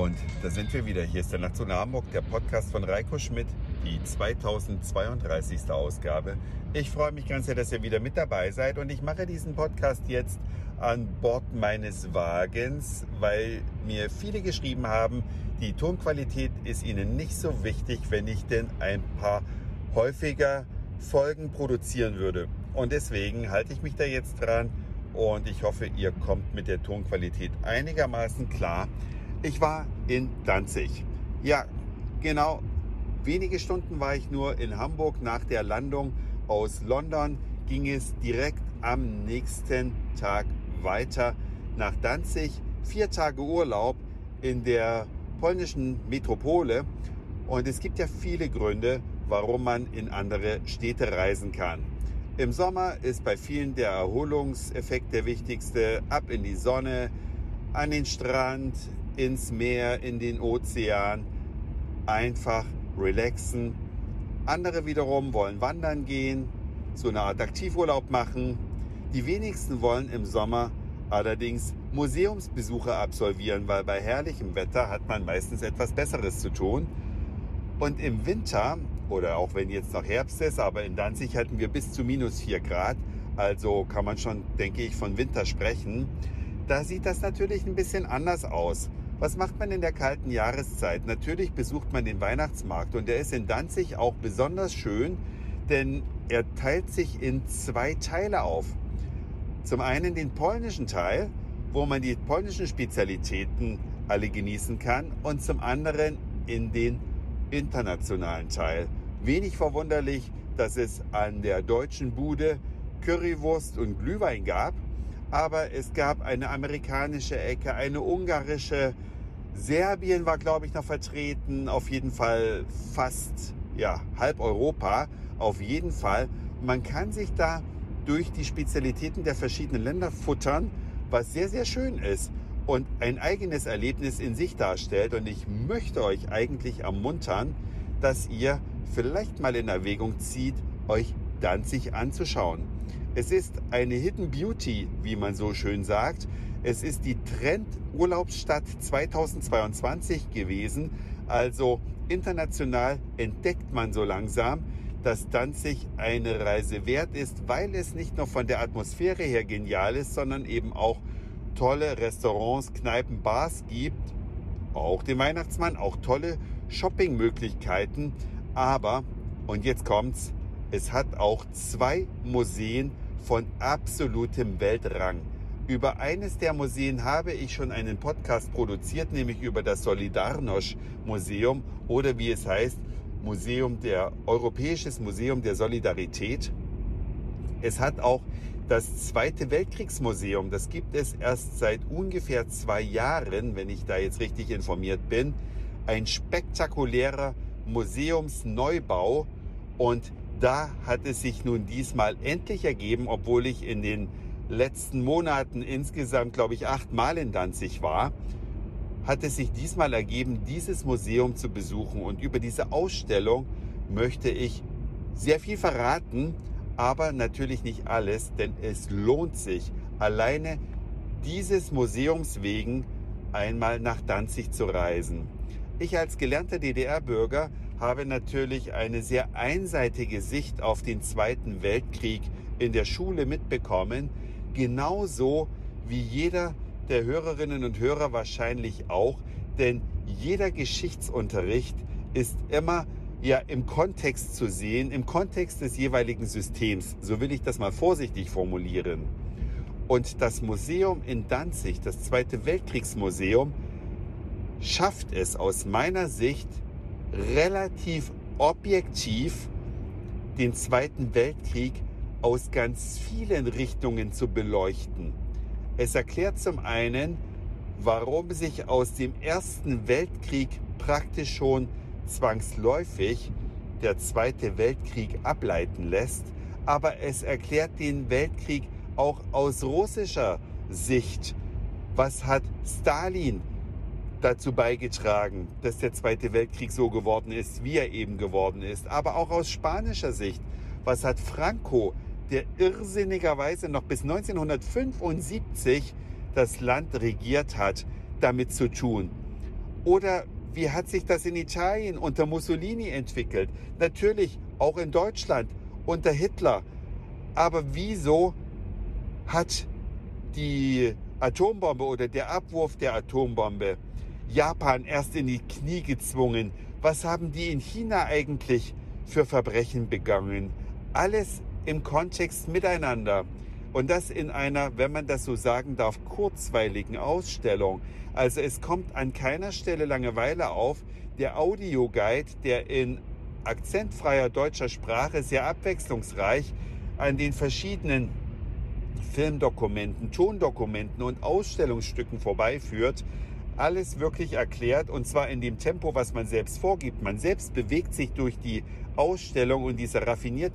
Und da sind wir wieder. Hier ist der Nachtzone Hamburg, der Podcast von Reiko Schmidt, die 2032. Ausgabe. Ich freue mich ganz sehr, dass ihr wieder mit dabei seid und ich mache diesen Podcast jetzt an Bord meines Wagens, weil mir viele geschrieben haben, die Tonqualität ist ihnen nicht so wichtig, wenn ich denn ein paar häufiger Folgen produzieren würde. Und deswegen halte ich mich da jetzt dran und ich hoffe, ihr kommt mit der Tonqualität einigermaßen klar. Ich war in Danzig. Ja, genau. Wenige Stunden war ich nur in Hamburg. Nach der Landung aus London ging es direkt am nächsten Tag weiter nach Danzig. Vier Tage Urlaub in der polnischen Metropole. Und es gibt ja viele Gründe, warum man in andere Städte reisen kann. Im Sommer ist bei vielen der Erholungseffekt der wichtigste. Ab in die Sonne, an den Strand, ins Meer, in den Ozean, einfach relaxen. Andere wiederum wollen wandern gehen, so eine Art Aktivurlaub machen. Die wenigsten wollen im Sommer allerdings Museumsbesuche absolvieren, weil bei herrlichem Wetter hat man meistens etwas Besseres zu tun. Und im Winter, oder auch wenn jetzt noch Herbst ist, aber in Danzig hatten wir bis zu minus 4 Grad, also kann man schon, denke ich, von Winter sprechen. Da sieht das natürlich ein bisschen anders aus. Was macht man in der kalten Jahreszeit? Natürlich besucht man den Weihnachtsmarkt und der ist in Danzig auch besonders schön, denn er teilt sich in zwei Teile auf. Zum einen den polnischen Teil, wo man die polnischen Spezialitäten alle genießen kann und zum anderen in den internationalen Teil. Wenig verwunderlich, dass es an der deutschen Bude Currywurst und Glühwein gab, aber es gab eine amerikanische Ecke, eine ungarische, Serbien war, glaube ich, noch vertreten. Auf jeden Fall fast, ja, halb Europa. Auf jeden Fall. Man kann sich da durch die Spezialitäten der verschiedenen Länder futtern, was sehr, sehr schön ist und ein eigenes Erlebnis in sich darstellt. Und ich möchte euch eigentlich ermuntern, dass ihr vielleicht mal in Erwägung zieht, euch Danzig anzuschauen. Es ist eine Hidden Beauty, wie man so schön sagt. Es ist die Trend-Urlaubsstadt 2022 gewesen. Also international entdeckt man so langsam, dass Danzig eine Reise wert ist, weil es nicht nur von der Atmosphäre her genial ist, sondern eben auch tolle Restaurants, Kneipen, Bars gibt. Auch den Weihnachtsmann, auch tolle Shoppingmöglichkeiten. Aber, und jetzt kommt's, es hat auch zwei Museen von absolutem Weltrang. Über eines der Museen habe ich schon einen Podcast produziert, nämlich über das Solidarność Museum oder wie es heißt, Museum der Europäisches Museum der Solidarität. Es hat auch das Zweite Weltkriegsmuseum. Das gibt es erst seit ungefähr zwei Jahren, wenn ich da jetzt richtig informiert bin. Ein spektakulärer Museumsneubau und da hat es sich nun diesmal endlich ergeben, obwohl ich in den letzten Monaten insgesamt, glaube ich, achtmal in Danzig war, hat es sich diesmal ergeben, dieses Museum zu besuchen. Und über diese Ausstellung möchte ich sehr viel verraten, aber natürlich nicht alles, denn es lohnt sich, alleine dieses Museums wegen einmal nach Danzig zu reisen. Ich als gelernter DDR-Bürger habe natürlich eine sehr einseitige Sicht auf den Zweiten Weltkrieg in der Schule mitbekommen, genauso wie jeder der Hörerinnen und Hörer wahrscheinlich auch, denn jeder Geschichtsunterricht ist immer ja im Kontext zu sehen, im Kontext des jeweiligen Systems. So will ich das mal vorsichtig formulieren. Und das Museum in Danzig, das Zweite Weltkriegsmuseum, schafft es aus meiner Sicht relativ objektiv den Zweiten Weltkrieg aus ganz vielen Richtungen zu beleuchten. Es erklärt zum einen, warum sich aus dem Ersten Weltkrieg praktisch schon zwangsläufig der Zweite Weltkrieg ableiten lässt, aber es erklärt den Weltkrieg auch aus russischer Sicht. Was hat Stalin dazu beigetragen, dass der Zweite Weltkrieg so geworden ist, wie er eben geworden ist? Aber auch aus spanischer Sicht. Was hat Franco der irrsinnigerweise noch bis 1975 das Land regiert hat, damit zu tun. Oder wie hat sich das in Italien unter Mussolini entwickelt? Natürlich auch in Deutschland unter Hitler. Aber wieso hat die Atombombe oder der Abwurf der Atombombe Japan erst in die Knie gezwungen? Was haben die in China eigentlich für Verbrechen begangen? Alles im Kontext miteinander. Und das in einer, wenn man das so sagen darf, kurzweiligen Ausstellung. Also es kommt an keiner Stelle Langeweile auf. Der Audioguide, der in akzentfreier deutscher Sprache sehr abwechslungsreich an den verschiedenen Filmdokumenten, Tondokumenten und Ausstellungsstücken vorbeiführt, alles wirklich erklärt und zwar in dem Tempo, was man selbst vorgibt. Man selbst bewegt sich durch die Ausstellung und dieser raffiniert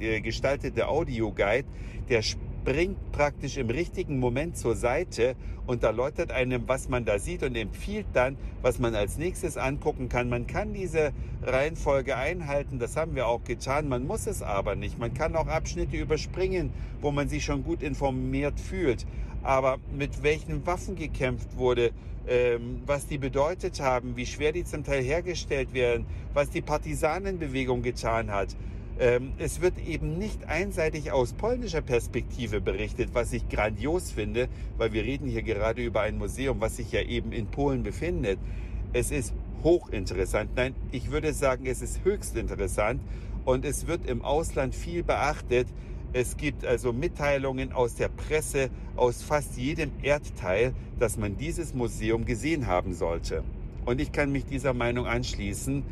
äh, gestaltete Audioguide, der springt praktisch im richtigen Moment zur Seite und erläutert einem, was man da sieht und empfiehlt dann, was man als nächstes angucken kann. Man kann diese Reihenfolge einhalten, das haben wir auch getan. Man muss es aber nicht. Man kann auch Abschnitte überspringen, wo man sich schon gut informiert fühlt. Aber mit welchen Waffen gekämpft wurde, ähm, was die bedeutet haben, wie schwer die zum Teil hergestellt werden, was die Partisanenbewegung getan hat, ähm, es wird eben nicht einseitig aus polnischer Perspektive berichtet, was ich grandios finde, weil wir reden hier gerade über ein Museum, was sich ja eben in Polen befindet. Es ist hochinteressant. Nein, ich würde sagen, es ist höchst interessant und es wird im Ausland viel beachtet. Es gibt also Mitteilungen aus der Presse, aus fast jedem Erdteil, dass man dieses Museum gesehen haben sollte. Und ich kann mich dieser Meinung anschließen.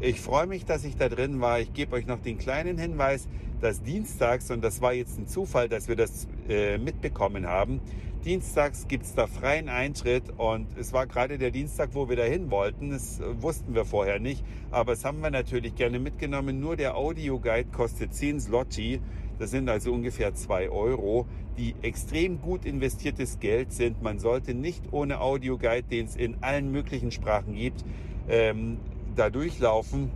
Ich freue mich, dass ich da drin war. Ich gebe euch noch den kleinen Hinweis, dass dienstags, und das war jetzt ein Zufall, dass wir das äh, mitbekommen haben, dienstags gibt es da freien Eintritt und es war gerade der Dienstag, wo wir dahin wollten. Das wussten wir vorher nicht, aber das haben wir natürlich gerne mitgenommen. Nur der Audioguide kostet 10 Slotti. Das sind also ungefähr 2 Euro, die extrem gut investiertes Geld sind. Man sollte nicht ohne Audioguide, den es in allen möglichen Sprachen gibt, ähm, da durchlaufen.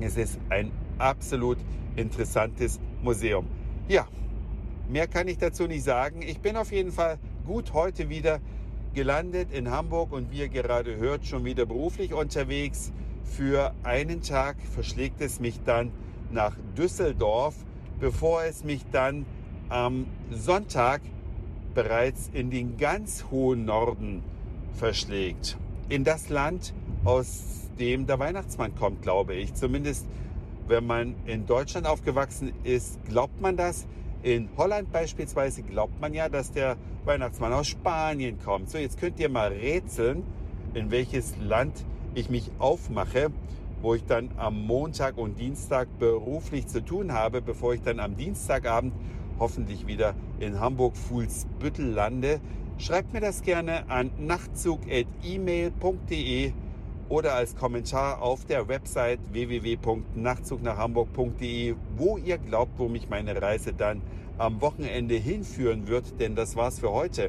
Es ist ein absolut interessantes Museum. Ja, mehr kann ich dazu nicht sagen. Ich bin auf jeden Fall gut heute wieder gelandet in Hamburg und wie ihr gerade hört, schon wieder beruflich unterwegs. Für einen Tag verschlägt es mich dann nach Düsseldorf, bevor es mich dann am Sonntag bereits in den ganz hohen Norden verschlägt. In das Land, aus dem der Weihnachtsmann kommt, glaube ich. Zumindest wenn man in Deutschland aufgewachsen ist, glaubt man das. In Holland beispielsweise glaubt man ja, dass der Weihnachtsmann aus Spanien kommt. So, jetzt könnt ihr mal rätseln, in welches Land ich mich aufmache, wo ich dann am Montag und Dienstag beruflich zu tun habe, bevor ich dann am Dienstagabend hoffentlich wieder in Hamburg-Fuhlsbüttel lande. Schreibt mir das gerne an nachtzug.email.de oder als Kommentar auf der Website www.nachtzugnachhamburg.de, wo ihr glaubt, wo mich meine Reise dann am Wochenende hinführen wird, denn das war's für heute.